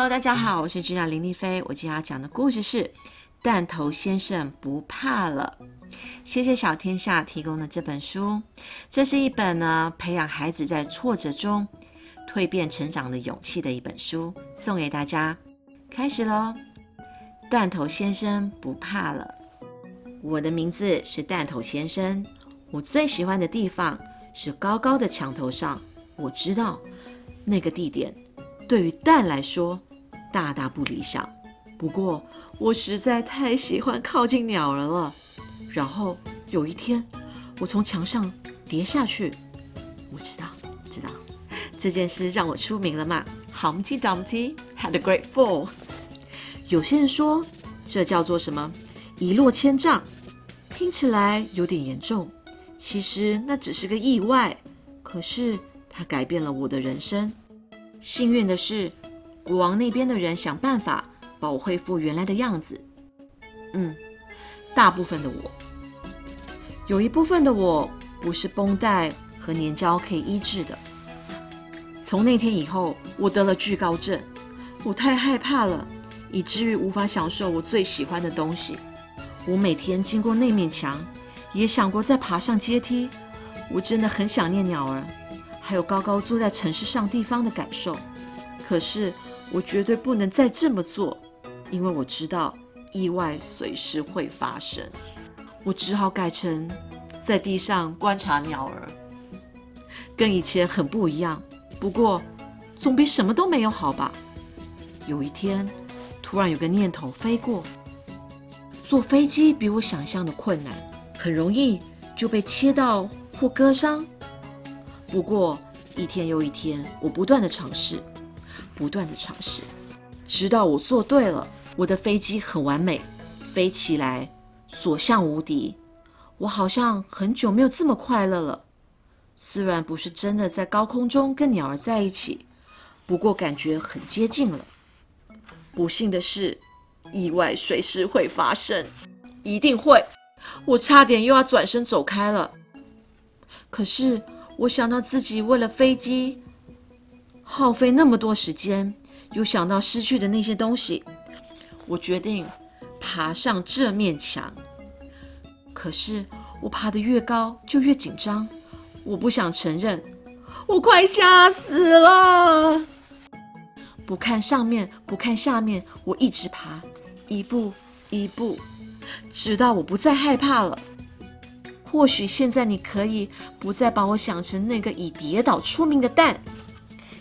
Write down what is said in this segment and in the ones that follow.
Hello，大家好，我是君雅林丽菲。我今天要讲的故事是《弹头先生不怕了》。谢谢小天下提供的这本书，这是一本呢培养孩子在挫折中蜕变成长的勇气的一本书，送给大家。开始喽！弹头先生不怕了。我的名字是弹头先生。我最喜欢的地方是高高的墙头上。我知道那个地点。对于蛋来说，大大不理想。不过，我实在太喜欢靠近鸟儿了。然后有一天，我从墙上跌下去。我知道，知道这件事让我出名了嘛？Humpty Dumpty had a great fall。有些人说这叫做什么？一落千丈，听起来有点严重。其实那只是个意外，可是它改变了我的人生。幸运的是，国王那边的人想办法把我恢复原来的样子。嗯，大部分的我，有一部分的我不是绷带和粘胶可以医治的。从那天以后，我得了惧高症，我太害怕了，以至于无法享受我最喜欢的东西。我每天经过那面墙，也想过再爬上阶梯。我真的很想念鸟儿。还有高高坐在城市上地方的感受，可是我绝对不能再这么做，因为我知道意外随时会发生。我只好改成在地上观察鸟儿，跟以前很不一样。不过总比什么都没有好吧。有一天，突然有个念头飞过：坐飞机比我想象的困难，很容易就被切到或割伤。不过，一天又一天，我不断的尝试，不断的尝试，直到我做对了。我的飞机很完美，飞起来所向无敌。我好像很久没有这么快乐了。虽然不是真的在高空中跟鸟儿在一起，不过感觉很接近了。不幸的是，意外随时会发生，一定会。我差点又要转身走开了，可是。我想到自己为了飞机耗费那么多时间，又想到失去的那些东西，我决定爬上这面墙。可是我爬得越高就越紧张，我不想承认，我快吓死了。不看上面，不看下面，我一直爬，一步一步，直到我不再害怕了。或许现在你可以不再把我想成那个以跌倒出名的蛋。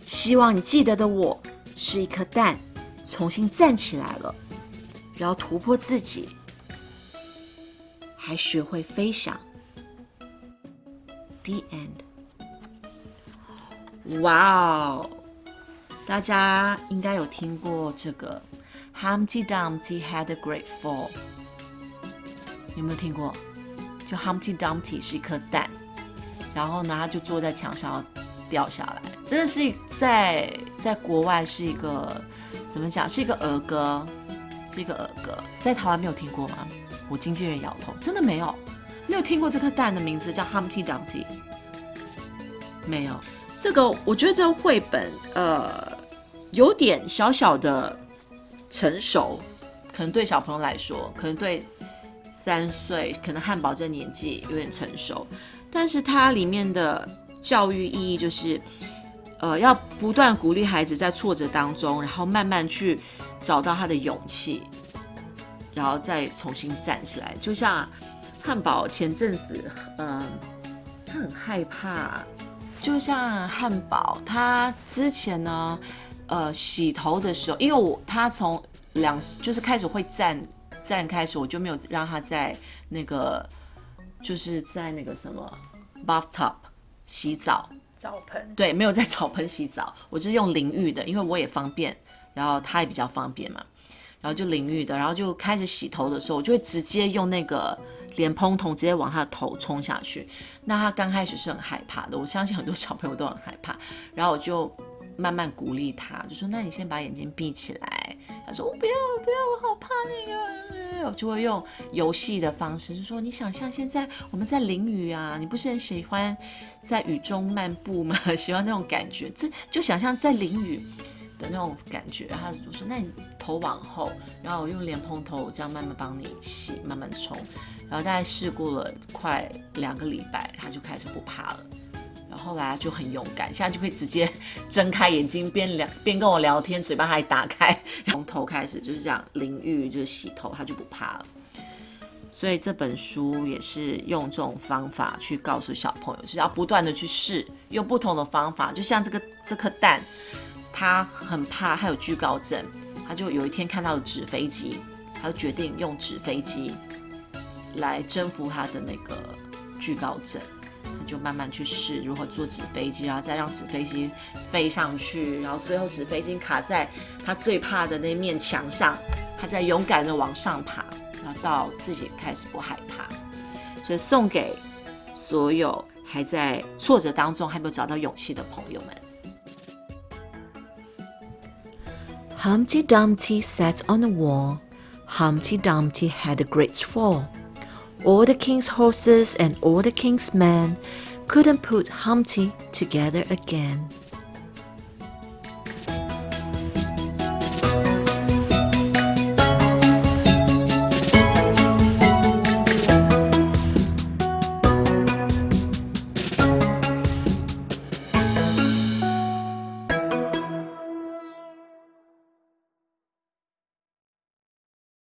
希望你记得的我是一颗蛋，重新站起来了，然后突破自己，还学会飞翔。The end。哇哦，大家应该有听过这个 Humpty Dumpty had a great fall，有没有听过？就 Humpty Dumpty 是一颗蛋，然后呢，他就坐在墙上掉下来。真的是在在国外是一个怎么讲？是一个儿歌，是一个儿歌。在台湾没有听过吗？我经纪人摇头，真的没有，没有听过这颗蛋的名字叫 Humpty Dumpty。没有这个，我觉得这个绘本呃有点小小的成熟，可能对小朋友来说，可能对。三岁可能汉堡这年纪有点成熟，但是它里面的教育意义就是，呃，要不断鼓励孩子在挫折当中，然后慢慢去找到他的勇气，然后再重新站起来。就像汉堡前阵子，嗯，他很害怕。就像汉堡，他之前呢，呃，洗头的时候，因为我他从两就是开始会站。站开始我就没有让他在那个，就是在那个什么 bathtub 洗澡澡盆，对，没有在澡盆洗澡，我就是用淋浴的，因为我也方便，然后他也比较方便嘛，然后就淋浴的，然后就开始洗头的时候，我就会直接用那个莲蓬头直接往他的头冲下去，那他刚开始是很害怕的，我相信很多小朋友都很害怕，然后我就。慢慢鼓励他，就说：“那你先把眼睛闭起来。”他说：“我不要，我不要，我好怕那个。”我就会用游戏的方式，就说：“你想象现在我们在淋雨啊，你不是很喜欢在雨中漫步吗？喜欢那种感觉，这就想象在淋雨，的那种感觉。他就说：“那你头往后，然后我用莲蓬头这样慢慢帮你洗，慢慢冲。”然后大概试过了快两个礼拜，他就开始不怕了。然后来就很勇敢，现在就可以直接睁开眼睛边聊 边跟我聊天，嘴巴还打开，从头开始就是这样淋浴就是洗头，他就不怕了。所以这本书也是用这种方法去告诉小朋友，是要不断的去试，用不同的方法。就像这个这颗蛋，他很怕，他有惧高症，他就有一天看到了纸飞机，他就决定用纸飞机来征服他的那个惧高症。他就慢慢去试如何做纸飞机，然后再让纸飞机飞上去，然后最后纸飞机卡在他最怕的那面墙上，他在勇敢的往上爬，然后到自己开始不害怕。所以送给所有还在挫折当中还没有找到勇气的朋友们。Humpty Dumpty sat on the wall. Humpty Dumpty had a great fall. All the king's horses and all the king's men couldn't put Humpty together again.